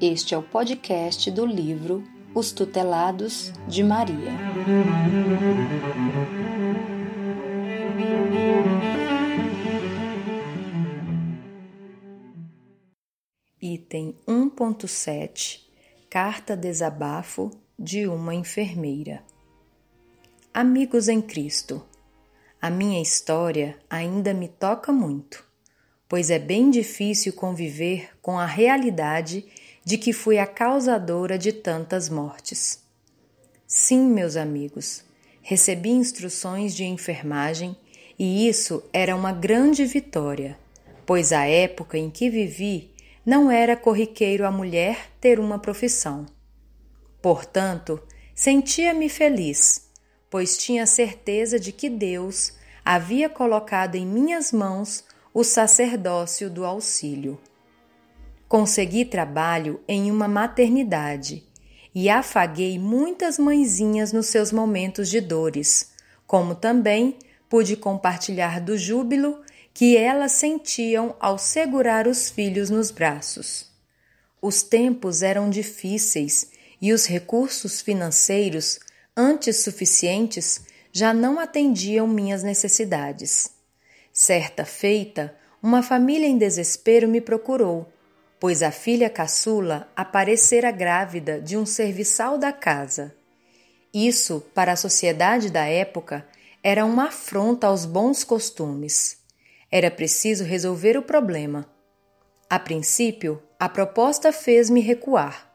Este é o podcast do livro Os Tutelados de Maria. Item 1.7 Carta Desabafo de uma enfermeira. Amigos em Cristo, a minha história ainda me toca muito, pois é bem difícil conviver com a realidade de que fui a causadora de tantas mortes. Sim, meus amigos, recebi instruções de enfermagem e isso era uma grande vitória, pois a época em que vivi não era corriqueiro a mulher ter uma profissão. Portanto, sentia-me feliz, pois tinha certeza de que Deus havia colocado em minhas mãos o sacerdócio do auxílio. Consegui trabalho em uma maternidade e afaguei muitas mãezinhas nos seus momentos de dores, como também pude compartilhar do júbilo que elas sentiam ao segurar os filhos nos braços. Os tempos eram difíceis e os recursos financeiros, antes suficientes, já não atendiam minhas necessidades. Certa feita, uma família em desespero me procurou pois a filha caçula aparecera grávida de um serviçal da casa. Isso, para a sociedade da época, era uma afronta aos bons costumes. Era preciso resolver o problema. A princípio, a proposta fez-me recuar.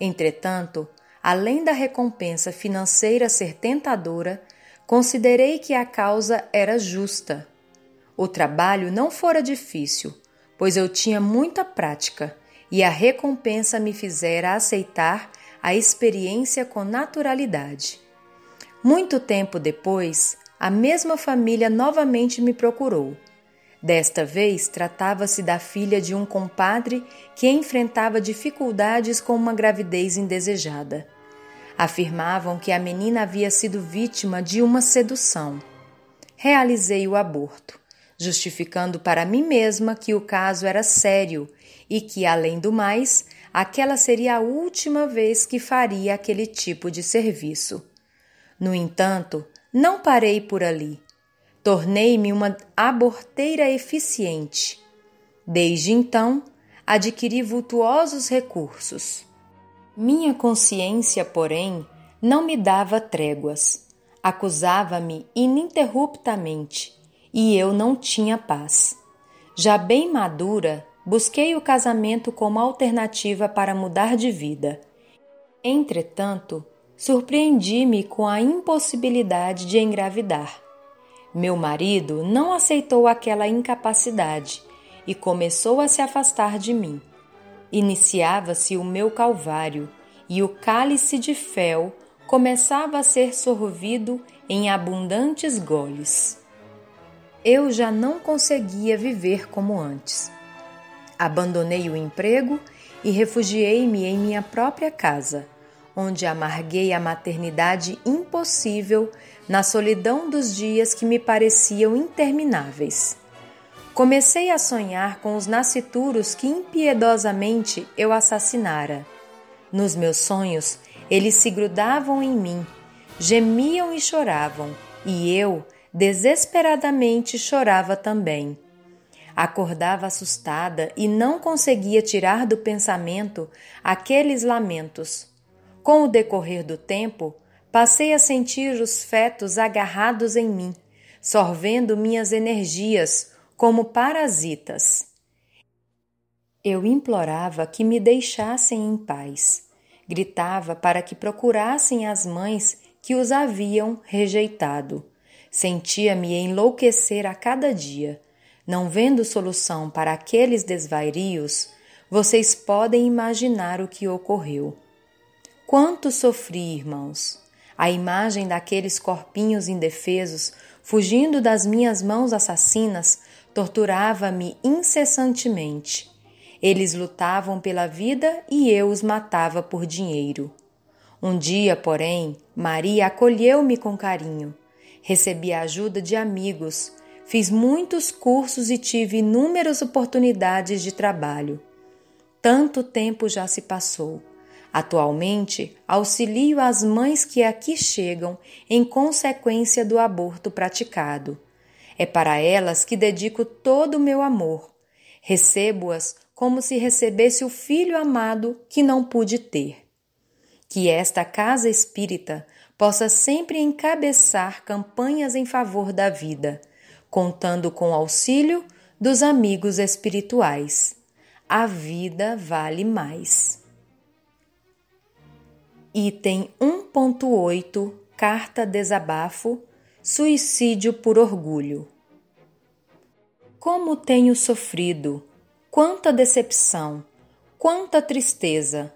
Entretanto, além da recompensa financeira ser tentadora, considerei que a causa era justa. O trabalho não fora difícil pois eu tinha muita prática e a recompensa me fizera aceitar a experiência com naturalidade. Muito tempo depois, a mesma família novamente me procurou. Desta vez tratava-se da filha de um compadre que enfrentava dificuldades com uma gravidez indesejada. Afirmavam que a menina havia sido vítima de uma sedução. Realizei o aborto justificando para mim mesma que o caso era sério e que, além do mais, aquela seria a última vez que faria aquele tipo de serviço. No entanto, não parei por ali. Tornei-me uma aborteira eficiente. Desde então, adquiri vultuosos recursos. Minha consciência, porém, não me dava tréguas. Acusava-me ininterruptamente e eu não tinha paz. Já bem madura, busquei o casamento como alternativa para mudar de vida. Entretanto, surpreendi-me com a impossibilidade de engravidar. Meu marido não aceitou aquela incapacidade e começou a se afastar de mim. Iniciava-se o meu calvário e o cálice de fel começava a ser sorvido em abundantes goles eu já não conseguia viver como antes. Abandonei o emprego e refugiei-me em minha própria casa, onde amarguei a maternidade impossível na solidão dos dias que me pareciam intermináveis. Comecei a sonhar com os nascituros que impiedosamente eu assassinara. Nos meus sonhos, eles se grudavam em mim, gemiam e choravam, e eu, desesperadamente chorava também. Acordava assustada e não conseguia tirar do pensamento aqueles lamentos. Com o decorrer do tempo, passei a sentir os fetos agarrados em mim, sorvendo minhas energias como parasitas. Eu implorava que me deixassem em paz. Gritava para que procurassem as mães que os haviam rejeitado. Sentia-me enlouquecer a cada dia. Não vendo solução para aqueles desvairios, vocês podem imaginar o que ocorreu. Quanto sofri, irmãos! A imagem daqueles corpinhos indefesos fugindo das minhas mãos assassinas torturava-me incessantemente. Eles lutavam pela vida e eu os matava por dinheiro. Um dia, porém, Maria acolheu-me com carinho Recebi a ajuda de amigos, fiz muitos cursos e tive inúmeras oportunidades de trabalho. Tanto tempo já se passou. Atualmente, auxilio as mães que aqui chegam em consequência do aborto praticado. É para elas que dedico todo o meu amor. Recebo-as como se recebesse o filho amado que não pude ter. Que esta casa espírita possa sempre encabeçar campanhas em favor da vida, contando com o auxílio dos amigos espirituais. A vida vale mais. Item 1.8 Carta Desabafo Suicídio por Orgulho. Como tenho sofrido, quanta decepção, quanta tristeza.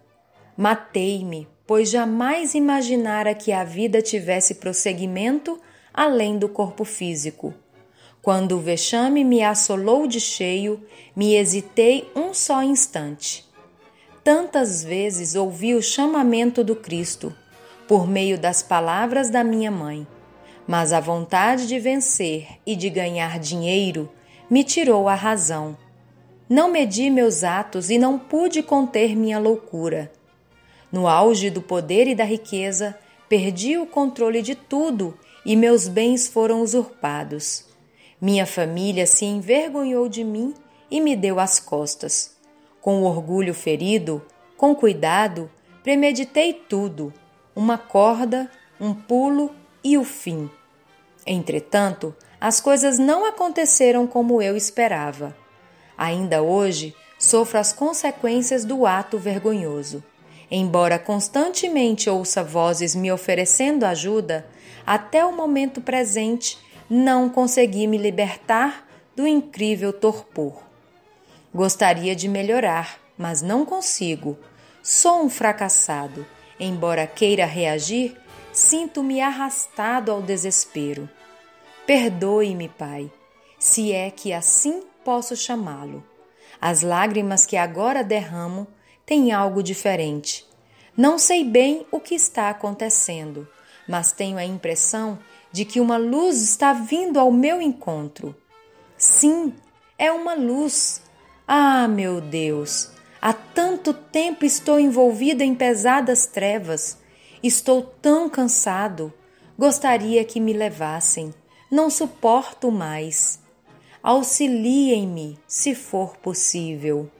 Matei-me, pois jamais imaginara que a vida tivesse prosseguimento além do corpo físico. Quando o vexame me assolou de cheio, me hesitei um só instante tantas vezes ouvi o chamamento do Cristo por meio das palavras da minha mãe, mas a vontade de vencer e de ganhar dinheiro me tirou a razão. Não medi meus atos e não pude conter minha loucura. No auge do poder e da riqueza, perdi o controle de tudo e meus bens foram usurpados. Minha família se envergonhou de mim e me deu as costas. Com o orgulho ferido, com cuidado, premeditei tudo: uma corda, um pulo e o fim. Entretanto, as coisas não aconteceram como eu esperava. Ainda hoje, sofro as consequências do ato vergonhoso. Embora constantemente ouça vozes me oferecendo ajuda, até o momento presente não consegui me libertar do incrível torpor. Gostaria de melhorar, mas não consigo. Sou um fracassado. Embora queira reagir, sinto-me arrastado ao desespero. Perdoe-me, Pai, se é que assim posso chamá-lo. As lágrimas que agora derramo têm algo diferente. Não sei bem o que está acontecendo, mas tenho a impressão de que uma luz está vindo ao meu encontro. Sim, é uma luz, ah, meu Deus! Há tanto tempo estou envolvida em pesadas trevas. Estou tão cansado. Gostaria que me levassem. Não suporto mais. Auxiliem-me, se for possível.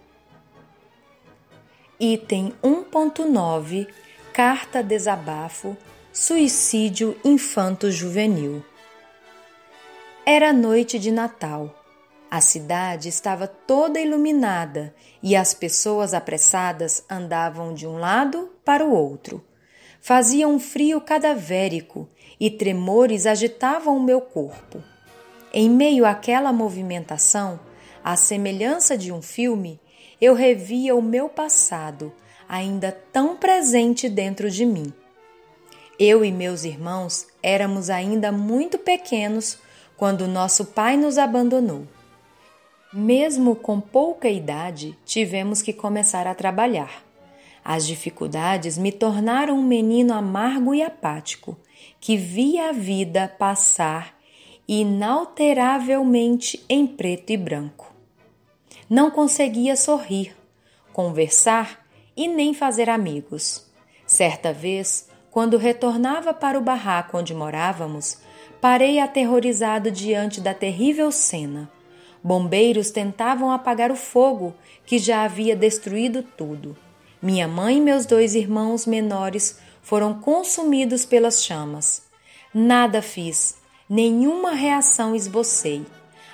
Item 1.9 Carta Desabafo Suicídio Infanto-Juvenil. Era noite de Natal. A cidade estava toda iluminada e as pessoas apressadas andavam de um lado para o outro. Fazia um frio cadavérico e tremores agitavam o meu corpo. Em meio àquela movimentação, à semelhança de um filme, eu revia o meu passado, ainda tão presente dentro de mim. Eu e meus irmãos éramos ainda muito pequenos quando nosso pai nos abandonou. Mesmo com pouca idade, tivemos que começar a trabalhar. As dificuldades me tornaram um menino amargo e apático, que via a vida passar inalteravelmente em preto e branco. Não conseguia sorrir, conversar e nem fazer amigos. Certa vez, quando retornava para o barraco onde morávamos, parei aterrorizado diante da terrível cena Bombeiros tentavam apagar o fogo que já havia destruído tudo. Minha mãe e meus dois irmãos menores foram consumidos pelas chamas. Nada fiz, nenhuma reação esbocei.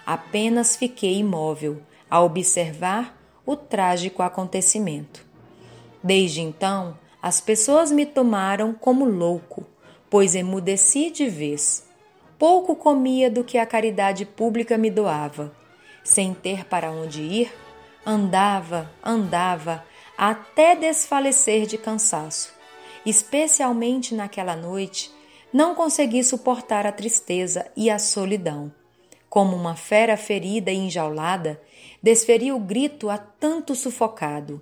Apenas fiquei imóvel a observar o trágico acontecimento. Desde então, as pessoas me tomaram como louco, pois emudeci de vez. Pouco comia do que a caridade pública me doava sem ter para onde ir, andava, andava, até desfalecer de cansaço. Especialmente naquela noite, não consegui suportar a tristeza e a solidão. Como uma fera ferida e enjaulada, desferi o grito a tanto sufocado.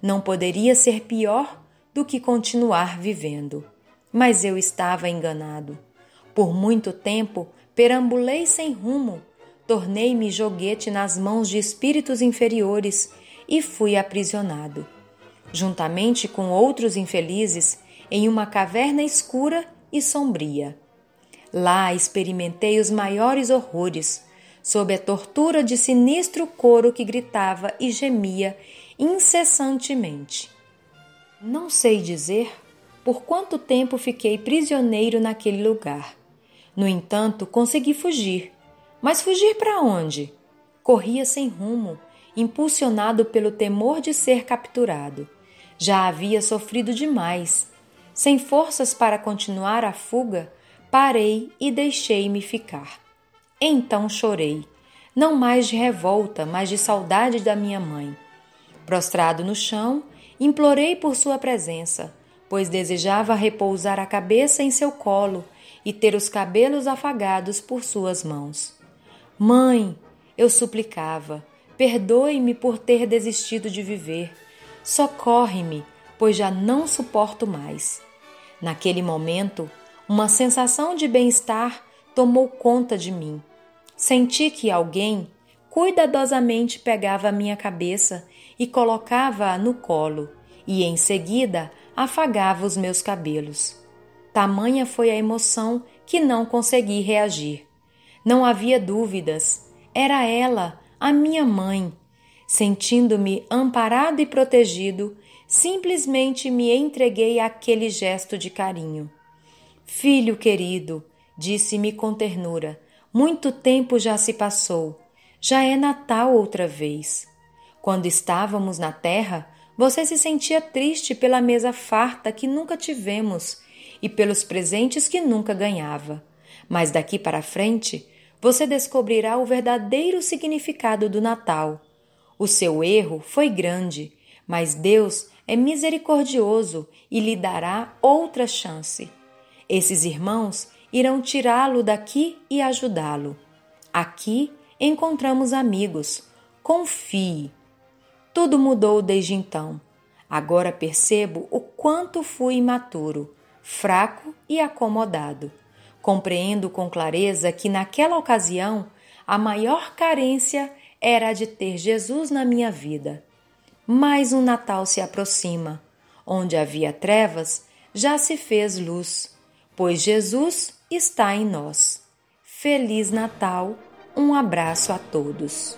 Não poderia ser pior do que continuar vivendo. Mas eu estava enganado. Por muito tempo perambulei sem rumo, tornei-me joguete nas mãos de espíritos inferiores e fui aprisionado, juntamente com outros infelizes, em uma caverna escura e sombria. Lá experimentei os maiores horrores, sob a tortura de sinistro coro que gritava e gemia incessantemente. Não sei dizer por quanto tempo fiquei prisioneiro naquele lugar. No entanto, consegui fugir. Mas fugir para onde? Corria sem rumo, impulsionado pelo temor de ser capturado. Já havia sofrido demais. Sem forças para continuar a fuga, parei e deixei-me ficar. Então chorei, não mais de revolta, mas de saudade da minha mãe. Prostrado no chão, implorei por sua presença, pois desejava repousar a cabeça em seu colo e ter os cabelos afagados por suas mãos. Mãe, eu suplicava, perdoe-me por ter desistido de viver. Socorre-me, pois já não suporto mais. Naquele momento, uma sensação de bem-estar tomou conta de mim. Senti que alguém cuidadosamente pegava a minha cabeça e colocava-a no colo, e em seguida afagava os meus cabelos. Tamanha foi a emoção que não consegui reagir. Não havia dúvidas, era ela, a minha mãe. Sentindo-me amparado e protegido, simplesmente me entreguei àquele gesto de carinho. Filho querido, disse-me com ternura, muito tempo já se passou. Já é Natal outra vez. Quando estávamos na terra, você se sentia triste pela mesa farta que nunca tivemos e pelos presentes que nunca ganhava. Mas daqui para frente, você descobrirá o verdadeiro significado do Natal. O seu erro foi grande, mas Deus é misericordioso e lhe dará outra chance. Esses irmãos irão tirá-lo daqui e ajudá-lo. Aqui encontramos amigos. Confie. Tudo mudou desde então. Agora percebo o quanto fui imaturo, fraco e acomodado. Compreendo com clareza que naquela ocasião a maior carência era a de ter Jesus na minha vida. Mais um Natal se aproxima. Onde havia trevas, já se fez luz pois Jesus está em nós. Feliz Natal, um abraço a todos.